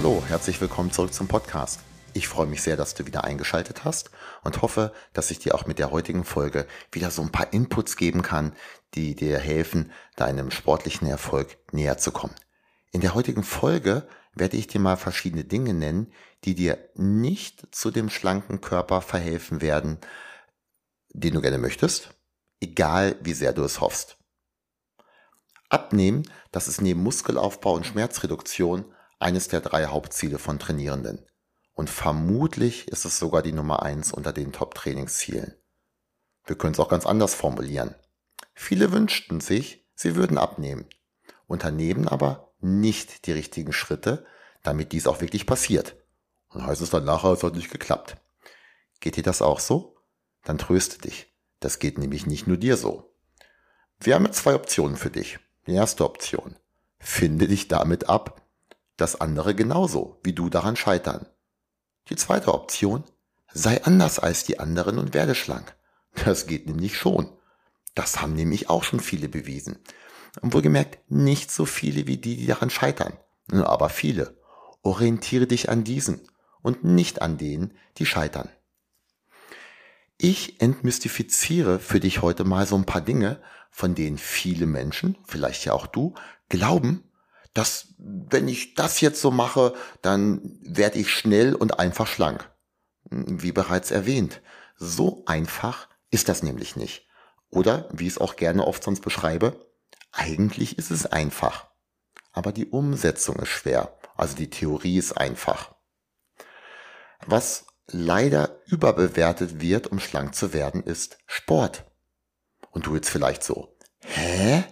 Hallo, herzlich willkommen zurück zum Podcast. Ich freue mich sehr, dass du wieder eingeschaltet hast und hoffe, dass ich dir auch mit der heutigen Folge wieder so ein paar Inputs geben kann, die dir helfen, deinem sportlichen Erfolg näher zu kommen. In der heutigen Folge werde ich dir mal verschiedene Dinge nennen, die dir nicht zu dem schlanken Körper verhelfen werden, den du gerne möchtest, egal wie sehr du es hoffst. Abnehmen, das ist neben Muskelaufbau und Schmerzreduktion eines der drei Hauptziele von Trainierenden. Und vermutlich ist es sogar die Nummer eins unter den Top-Trainingszielen. Wir können es auch ganz anders formulieren. Viele wünschten sich, sie würden abnehmen, unternehmen aber nicht die richtigen Schritte, damit dies auch wirklich passiert. Und heißt es dann nachher, es hat nicht geklappt. Geht dir das auch so? Dann tröste dich. Das geht nämlich nicht nur dir so. Wir haben zwei Optionen für dich. Die erste Option. Finde dich damit ab, dass andere genauso wie du daran scheitern. Die zweite Option, sei anders als die anderen und werde schlank. Das geht nämlich schon. Das haben nämlich auch schon viele bewiesen. Und wohlgemerkt, nicht so viele wie die, die daran scheitern, aber viele. Orientiere dich an diesen und nicht an denen, die scheitern. Ich entmystifiziere für dich heute mal so ein paar Dinge, von denen viele Menschen, vielleicht ja auch du, glauben, dass wenn ich das jetzt so mache, dann werde ich schnell und einfach schlank. Wie bereits erwähnt, so einfach ist das nämlich nicht. Oder, wie ich es auch gerne oft sonst beschreibe, eigentlich ist es einfach. Aber die Umsetzung ist schwer. Also die Theorie ist einfach. Was leider überbewertet wird, um schlank zu werden, ist Sport. Und du jetzt vielleicht so, hä?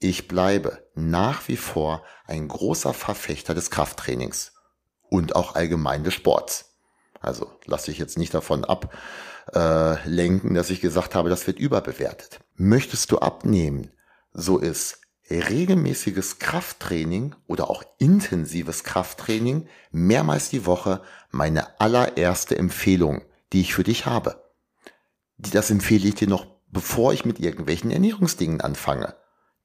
Ich bleibe nach wie vor ein großer Verfechter des Krafttrainings und auch allgemein des Sports. Also lasse ich jetzt nicht davon ablenken, äh, dass ich gesagt habe, das wird überbewertet. Möchtest du abnehmen, so ist regelmäßiges Krafttraining oder auch intensives Krafttraining mehrmals die Woche meine allererste Empfehlung, die ich für dich habe. Das empfehle ich dir noch, bevor ich mit irgendwelchen Ernährungsdingen anfange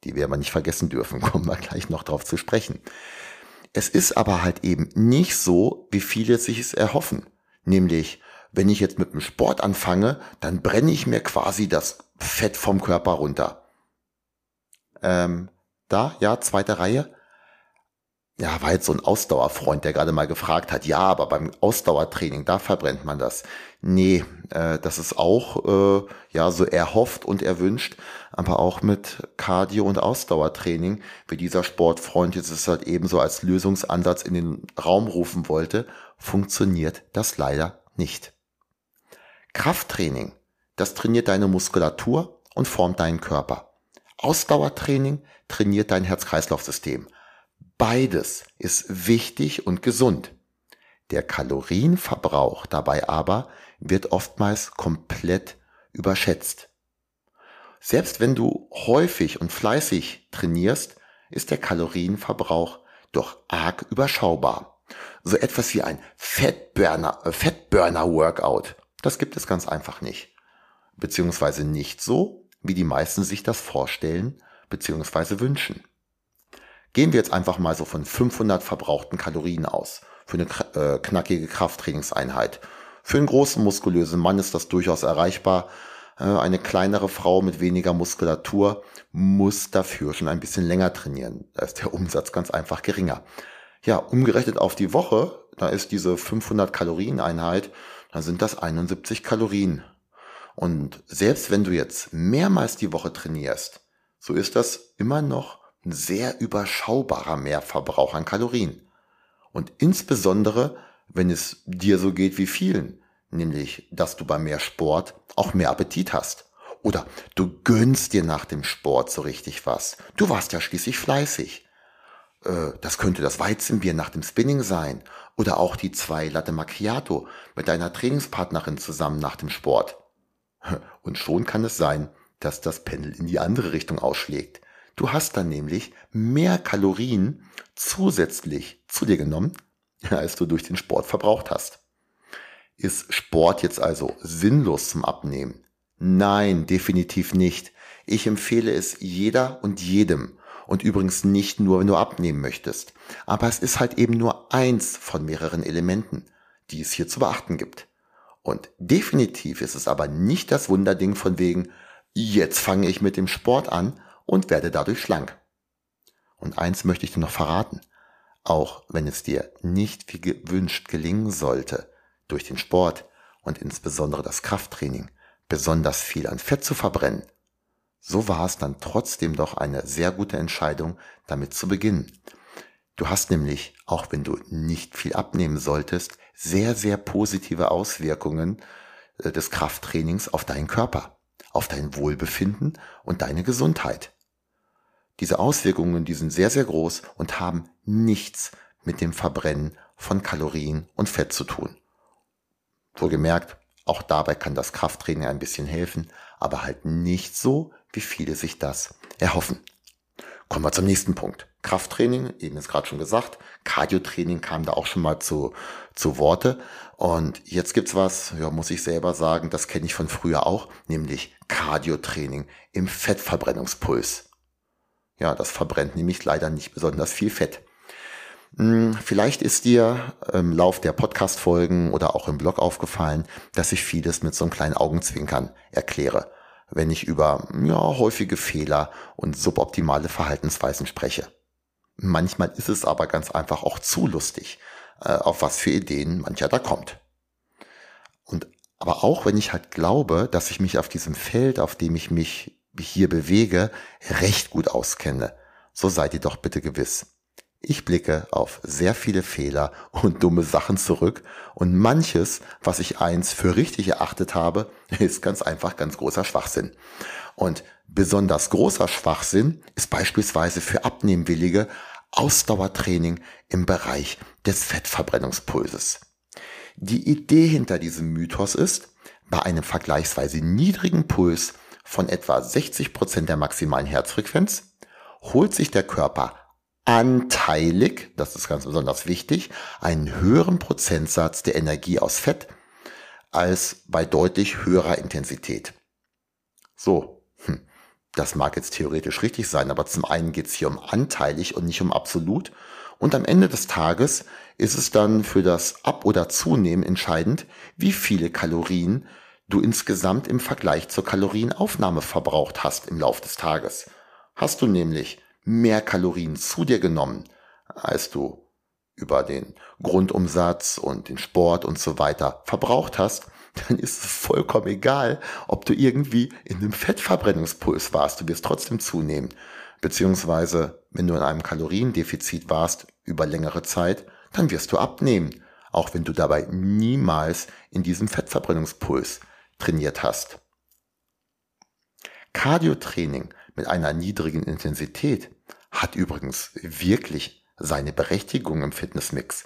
die wir aber nicht vergessen dürfen, kommen wir gleich noch drauf zu sprechen. Es ist aber halt eben nicht so, wie viele sich es erhoffen. Nämlich, wenn ich jetzt mit dem Sport anfange, dann brenne ich mir quasi das Fett vom Körper runter. Ähm, da, ja, zweite Reihe ja, war jetzt so ein Ausdauerfreund, der gerade mal gefragt hat, ja, aber beim Ausdauertraining, da verbrennt man das. Nee, äh, das ist auch äh, ja so erhofft und erwünscht, aber auch mit Cardio- und Ausdauertraining, wie dieser Sportfreund jetzt es halt ebenso als Lösungsansatz in den Raum rufen wollte, funktioniert das leider nicht. Krafttraining, das trainiert deine Muskulatur und formt deinen Körper. Ausdauertraining trainiert dein Herz-Kreislauf-System Beides ist wichtig und gesund. Der Kalorienverbrauch dabei aber wird oftmals komplett überschätzt. Selbst wenn du häufig und fleißig trainierst, ist der Kalorienverbrauch doch arg überschaubar. So etwas wie ein Fettburner, äh, Fettburner Workout, das gibt es ganz einfach nicht. Beziehungsweise nicht so, wie die meisten sich das vorstellen, beziehungsweise wünschen. Gehen wir jetzt einfach mal so von 500 verbrauchten Kalorien aus für eine äh, knackige Krafttrainingseinheit. Für einen großen muskulösen Mann ist das durchaus erreichbar. Äh, eine kleinere Frau mit weniger Muskulatur muss dafür schon ein bisschen länger trainieren. Da ist der Umsatz ganz einfach geringer. Ja, umgerechnet auf die Woche, da ist diese 500 Kalorien Einheit, da sind das 71 Kalorien. Und selbst wenn du jetzt mehrmals die Woche trainierst, so ist das immer noch ein sehr überschaubarer Mehrverbrauch an Kalorien. Und insbesondere, wenn es dir so geht wie vielen, nämlich, dass du bei mehr Sport auch mehr Appetit hast. Oder du gönnst dir nach dem Sport so richtig was. Du warst ja schließlich fleißig. Äh, das könnte das Weizenbier nach dem Spinning sein oder auch die zwei Latte Macchiato mit deiner Trainingspartnerin zusammen nach dem Sport. Und schon kann es sein, dass das Pendel in die andere Richtung ausschlägt. Du hast dann nämlich mehr Kalorien zusätzlich zu dir genommen, als du durch den Sport verbraucht hast. Ist Sport jetzt also sinnlos zum Abnehmen? Nein, definitiv nicht. Ich empfehle es jeder und jedem. Und übrigens nicht nur, wenn du abnehmen möchtest. Aber es ist halt eben nur eins von mehreren Elementen, die es hier zu beachten gibt. Und definitiv ist es aber nicht das Wunderding von wegen, jetzt fange ich mit dem Sport an und werde dadurch schlank. Und eins möchte ich dir noch verraten. Auch wenn es dir nicht wie gewünscht gelingen sollte, durch den Sport und insbesondere das Krafttraining besonders viel an Fett zu verbrennen, so war es dann trotzdem doch eine sehr gute Entscheidung, damit zu beginnen. Du hast nämlich, auch wenn du nicht viel abnehmen solltest, sehr, sehr positive Auswirkungen äh, des Krafttrainings auf deinen Körper, auf dein Wohlbefinden und deine Gesundheit. Diese Auswirkungen, die sind sehr, sehr groß und haben nichts mit dem Verbrennen von Kalorien und Fett zu tun. Wohlgemerkt, auch dabei kann das Krafttraining ein bisschen helfen, aber halt nicht so, wie viele sich das erhoffen. Kommen wir zum nächsten Punkt. Krafttraining, eben ist gerade schon gesagt, Cardiotraining kam da auch schon mal zu, zu Worte. Und jetzt gibt's was, ja, muss ich selber sagen, das kenne ich von früher auch, nämlich Cardiotraining im Fettverbrennungspuls. Ja, das verbrennt nämlich leider nicht besonders viel Fett. Hm, vielleicht ist dir im Lauf der Podcast-Folgen oder auch im Blog aufgefallen, dass ich vieles mit so einem kleinen Augenzwinkern erkläre, wenn ich über ja, häufige Fehler und suboptimale Verhaltensweisen spreche. Manchmal ist es aber ganz einfach auch zu lustig, äh, auf was für Ideen mancher da kommt. Und aber auch wenn ich halt glaube, dass ich mich auf diesem Feld, auf dem ich mich hier bewege, recht gut auskenne, so seid ihr doch bitte gewiss. Ich blicke auf sehr viele Fehler und dumme Sachen zurück und manches, was ich eins für richtig erachtet habe, ist ganz einfach ganz großer Schwachsinn. Und besonders großer Schwachsinn ist beispielsweise für Abnehmwillige Ausdauertraining im Bereich des Fettverbrennungspulses. Die Idee hinter diesem Mythos ist, bei einem vergleichsweise niedrigen Puls von etwa 60 Prozent der maximalen Herzfrequenz holt sich der Körper anteilig, das ist ganz besonders wichtig, einen höheren Prozentsatz der Energie aus Fett als bei deutlich höherer Intensität. So, das mag jetzt theoretisch richtig sein, aber zum einen geht es hier um anteilig und nicht um absolut. Und am Ende des Tages ist es dann für das Ab- oder Zunehmen entscheidend, wie viele Kalorien du insgesamt im Vergleich zur Kalorienaufnahme verbraucht hast im Lauf des Tages. Hast du nämlich mehr Kalorien zu dir genommen, als du über den Grundumsatz und den Sport und so weiter verbraucht hast, dann ist es vollkommen egal, ob du irgendwie in einem Fettverbrennungspuls warst. Du wirst trotzdem zunehmen. Beziehungsweise, wenn du in einem Kaloriendefizit warst über längere Zeit, dann wirst du abnehmen. Auch wenn du dabei niemals in diesem Fettverbrennungspuls trainiert hast. Cardiotraining mit einer niedrigen Intensität hat übrigens wirklich seine Berechtigung im Fitnessmix.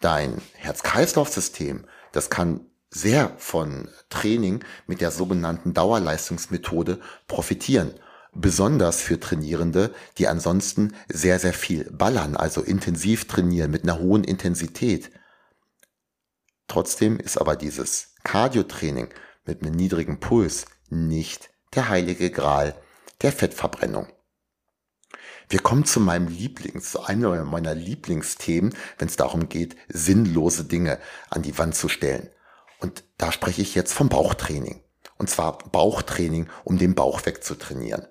Dein Herz-Kreislauf-System, das kann sehr von Training mit der sogenannten Dauerleistungsmethode profitieren. Besonders für Trainierende, die ansonsten sehr, sehr viel ballern, also intensiv trainieren mit einer hohen Intensität. Trotzdem ist aber dieses Cardio-Training mit einem niedrigen Puls nicht der heilige Gral der Fettverbrennung. Wir kommen zu meinem Lieblings, zu einem meiner Lieblingsthemen, wenn es darum geht, sinnlose Dinge an die Wand zu stellen. Und da spreche ich jetzt vom Bauchtraining. Und zwar Bauchtraining, um den Bauch wegzutrainieren.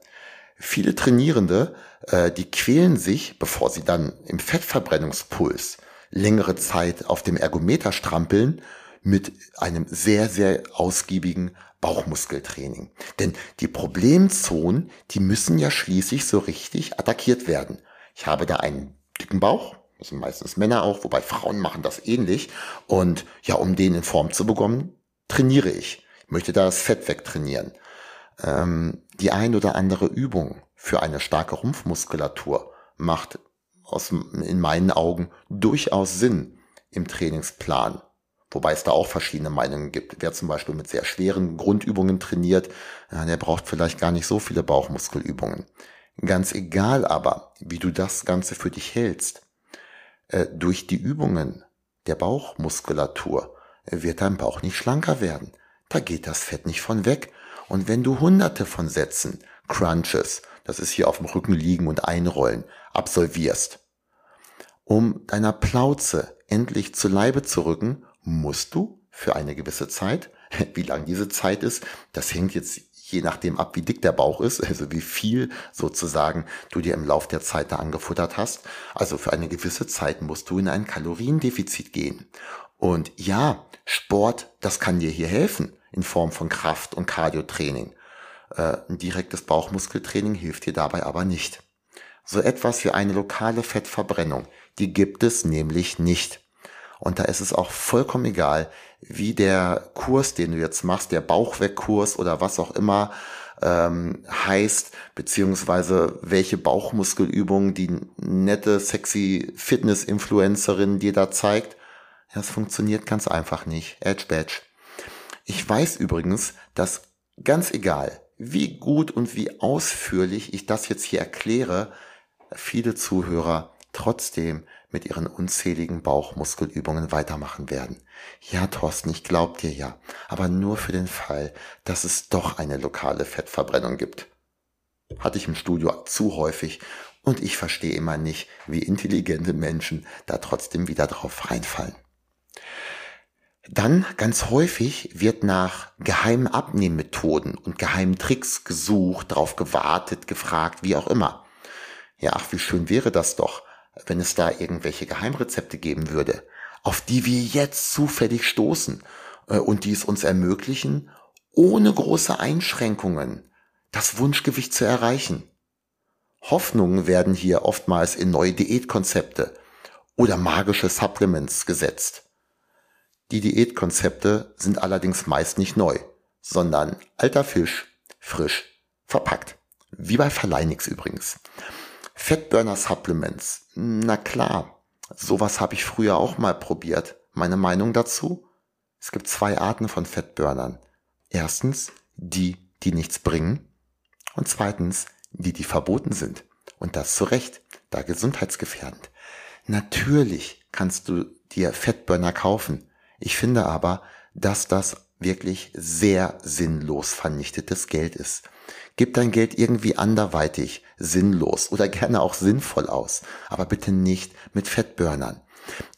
Viele Trainierende, äh, die quälen sich, bevor sie dann im Fettverbrennungspuls längere Zeit auf dem Ergometer strampeln, mit einem sehr, sehr ausgiebigen Bauchmuskeltraining. Denn die Problemzonen, die müssen ja schließlich so richtig attackiert werden. Ich habe da einen dicken Bauch, das sind meistens Männer auch, wobei Frauen machen das ähnlich. Und ja, um den in Form zu bekommen, trainiere ich. Ich möchte da das Fett wegtrainieren. Ähm, die ein oder andere Übung für eine starke Rumpfmuskulatur macht aus, in meinen Augen durchaus Sinn im Trainingsplan. Wobei es da auch verschiedene Meinungen gibt. Wer zum Beispiel mit sehr schweren Grundübungen trainiert, der braucht vielleicht gar nicht so viele Bauchmuskelübungen. Ganz egal aber, wie du das Ganze für dich hältst, äh, durch die Übungen der Bauchmuskulatur wird dein Bauch nicht schlanker werden. Da geht das Fett nicht von weg. Und wenn du hunderte von Sätzen, Crunches, das ist hier auf dem Rücken liegen und einrollen, absolvierst, um deiner Plauze endlich zu Leibe zu rücken, musst du für eine gewisse Zeit, wie lang diese Zeit ist, das hängt jetzt je nachdem ab, wie dick der Bauch ist, also wie viel sozusagen du dir im Lauf der Zeit da angefuttert hast. Also für eine gewisse Zeit musst du in ein Kaloriendefizit gehen. Und ja, Sport, das kann dir hier helfen in Form von Kraft- und Cardiotraining. Äh, ein direktes Bauchmuskeltraining hilft dir dabei aber nicht. So etwas wie eine lokale Fettverbrennung, die gibt es nämlich nicht. Und da ist es auch vollkommen egal, wie der Kurs, den du jetzt machst, der Bauchwegkurs oder was auch immer ähm, heißt, beziehungsweise welche Bauchmuskelübungen die nette, sexy Fitness-Influencerin dir da zeigt. Ja, es funktioniert ganz einfach nicht. Edge Badge. Ich weiß übrigens, dass ganz egal, wie gut und wie ausführlich ich das jetzt hier erkläre, viele Zuhörer trotzdem mit ihren unzähligen Bauchmuskelübungen weitermachen werden. Ja, Thorsten, ich glaub dir ja, aber nur für den Fall, dass es doch eine lokale Fettverbrennung gibt. Hatte ich im Studio zu häufig und ich verstehe immer nicht, wie intelligente Menschen da trotzdem wieder drauf reinfallen. Dann ganz häufig wird nach geheimen Abnehmmethoden und geheimen Tricks gesucht, drauf gewartet, gefragt, wie auch immer. Ja, ach, wie schön wäre das doch, wenn es da irgendwelche Geheimrezepte geben würde, auf die wir jetzt zufällig stoßen äh, und die es uns ermöglichen, ohne große Einschränkungen das Wunschgewicht zu erreichen. Hoffnungen werden hier oftmals in neue Diätkonzepte oder magische Supplements gesetzt. Die Diätkonzepte sind allerdings meist nicht neu, sondern alter Fisch, frisch, verpackt. Wie bei Verleinix übrigens. Fettburner Supplements. Na klar, sowas habe ich früher auch mal probiert. Meine Meinung dazu? Es gibt zwei Arten von Fettburnern. Erstens die, die nichts bringen. Und zweitens die, die verboten sind. Und das zu Recht, da gesundheitsgefährdend. Natürlich kannst du dir Fettburner kaufen. Ich finde aber, dass das wirklich sehr sinnlos vernichtetes Geld ist. Gib dein Geld irgendwie anderweitig, sinnlos oder gerne auch sinnvoll aus, aber bitte nicht mit Fettburnern.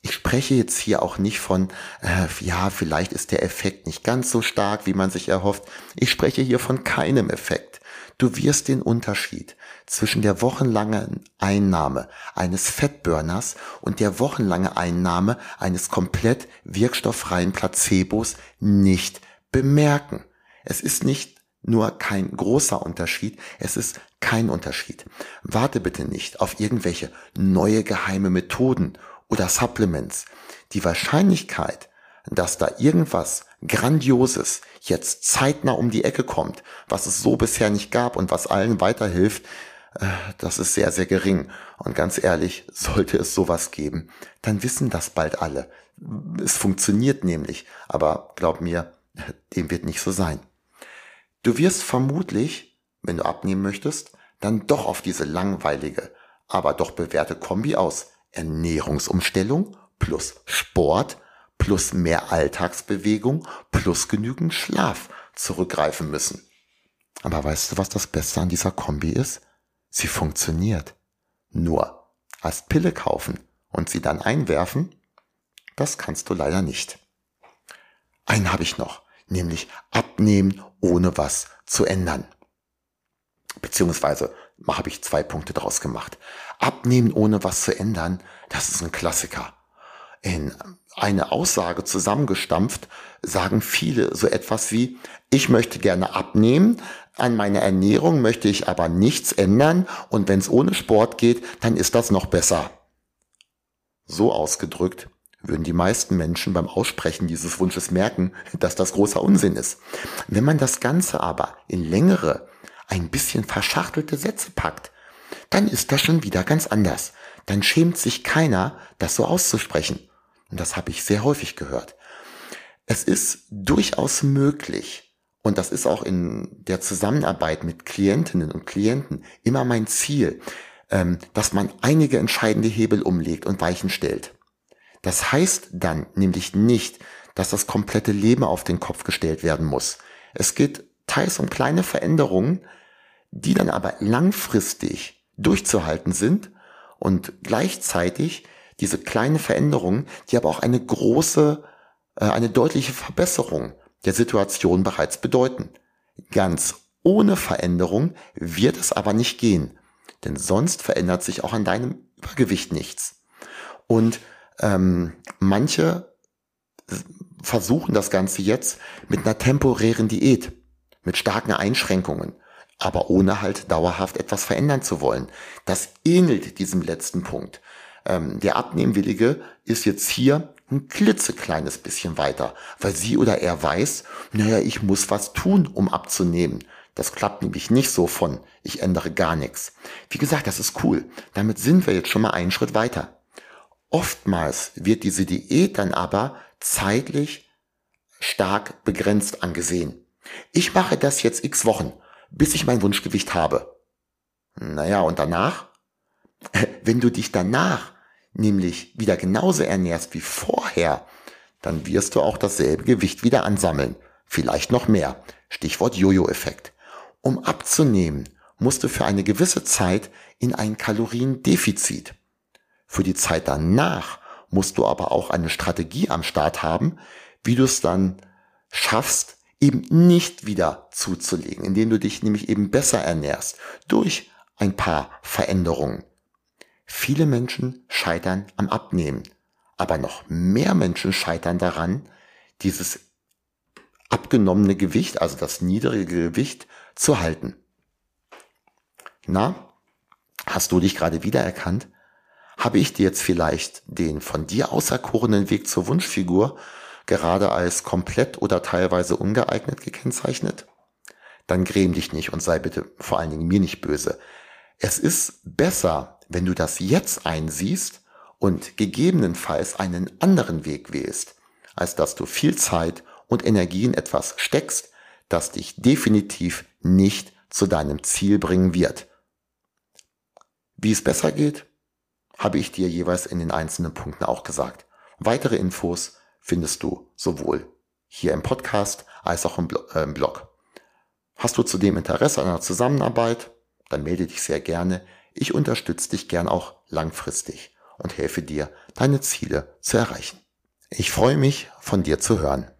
Ich spreche jetzt hier auch nicht von, äh, ja, vielleicht ist der Effekt nicht ganz so stark, wie man sich erhofft. Ich spreche hier von keinem Effekt. Du wirst den Unterschied zwischen der wochenlangen Einnahme eines Fettburners und der wochenlange Einnahme eines komplett wirkstofffreien Placebos nicht bemerken. Es ist nicht nur kein großer Unterschied, es ist kein Unterschied. Warte bitte nicht auf irgendwelche neue geheime Methoden oder Supplements. Die Wahrscheinlichkeit, dass da irgendwas Grandioses jetzt zeitnah um die Ecke kommt, was es so bisher nicht gab und was allen weiterhilft, äh, das ist sehr, sehr gering. Und ganz ehrlich, sollte es sowas geben, dann wissen das bald alle. Es funktioniert nämlich, aber glaub mir, dem wird nicht so sein. Du wirst vermutlich, wenn du abnehmen möchtest, dann doch auf diese langweilige, aber doch bewährte Kombi aus Ernährungsumstellung plus Sport plus mehr Alltagsbewegung plus genügend Schlaf zurückgreifen müssen. Aber weißt du, was das Beste an dieser Kombi ist? Sie funktioniert. Nur als Pille kaufen und sie dann einwerfen, das kannst du leider nicht. Einen habe ich noch nämlich abnehmen, ohne was zu ändern. Beziehungsweise habe ich zwei Punkte daraus gemacht. Abnehmen, ohne was zu ändern, das ist ein Klassiker. In eine Aussage zusammengestampft sagen viele so etwas wie, ich möchte gerne abnehmen, an meiner Ernährung möchte ich aber nichts ändern und wenn es ohne Sport geht, dann ist das noch besser. So ausgedrückt würden die meisten Menschen beim Aussprechen dieses Wunsches merken, dass das großer Unsinn ist. Wenn man das Ganze aber in längere, ein bisschen verschachtelte Sätze packt, dann ist das schon wieder ganz anders. dann schämt sich keiner, das so auszusprechen. Und das habe ich sehr häufig gehört. Es ist durchaus möglich, und das ist auch in der Zusammenarbeit mit Klientinnen und Klienten immer mein Ziel, ähm, dass man einige entscheidende Hebel umlegt und Weichen stellt. Das heißt dann nämlich nicht, dass das komplette Leben auf den Kopf gestellt werden muss. Es geht teils um kleine Veränderungen, die dann aber langfristig durchzuhalten sind und gleichzeitig diese kleinen Veränderungen, die aber auch eine große, äh, eine deutliche Verbesserung der Situation bereits bedeuten. Ganz ohne Veränderung wird es aber nicht gehen, denn sonst verändert sich auch an deinem Übergewicht nichts. Und ähm, manche versuchen das Ganze jetzt mit einer temporären Diät, mit starken Einschränkungen, aber ohne halt dauerhaft etwas verändern zu wollen. Das ähnelt diesem letzten Punkt. Ähm, der Abnehmwillige ist jetzt hier ein klitzekleines bisschen weiter, weil sie oder er weiß, naja, ich muss was tun, um abzunehmen. Das klappt nämlich nicht so von, ich ändere gar nichts. Wie gesagt, das ist cool. Damit sind wir jetzt schon mal einen Schritt weiter. Oftmals wird diese Diät dann aber zeitlich stark begrenzt angesehen. Ich mache das jetzt x Wochen, bis ich mein Wunschgewicht habe. Naja, und danach? Wenn du dich danach nämlich wieder genauso ernährst wie vorher, dann wirst du auch dasselbe Gewicht wieder ansammeln. Vielleicht noch mehr. Stichwort Jojo-Effekt. Um abzunehmen, musst du für eine gewisse Zeit in ein Kaloriendefizit. Für die Zeit danach musst du aber auch eine Strategie am Start haben, wie du es dann schaffst, eben nicht wieder zuzulegen, indem du dich nämlich eben besser ernährst durch ein paar Veränderungen. Viele Menschen scheitern am Abnehmen, aber noch mehr Menschen scheitern daran, dieses abgenommene Gewicht, also das niedrige Gewicht, zu halten. Na, hast du dich gerade wiedererkannt? Habe ich dir jetzt vielleicht den von dir auserkorenen Weg zur Wunschfigur gerade als komplett oder teilweise ungeeignet gekennzeichnet? Dann gräm dich nicht und sei bitte vor allen Dingen mir nicht böse. Es ist besser, wenn du das jetzt einsiehst und gegebenenfalls einen anderen Weg wählst, als dass du viel Zeit und Energie in etwas steckst, das dich definitiv nicht zu deinem Ziel bringen wird. Wie es besser geht, habe ich dir jeweils in den einzelnen Punkten auch gesagt. Weitere Infos findest du sowohl hier im Podcast als auch äh, im Blog. Hast du zudem Interesse an einer Zusammenarbeit? Dann melde dich sehr gerne. Ich unterstütze dich gern auch langfristig und helfe dir, deine Ziele zu erreichen. Ich freue mich, von dir zu hören.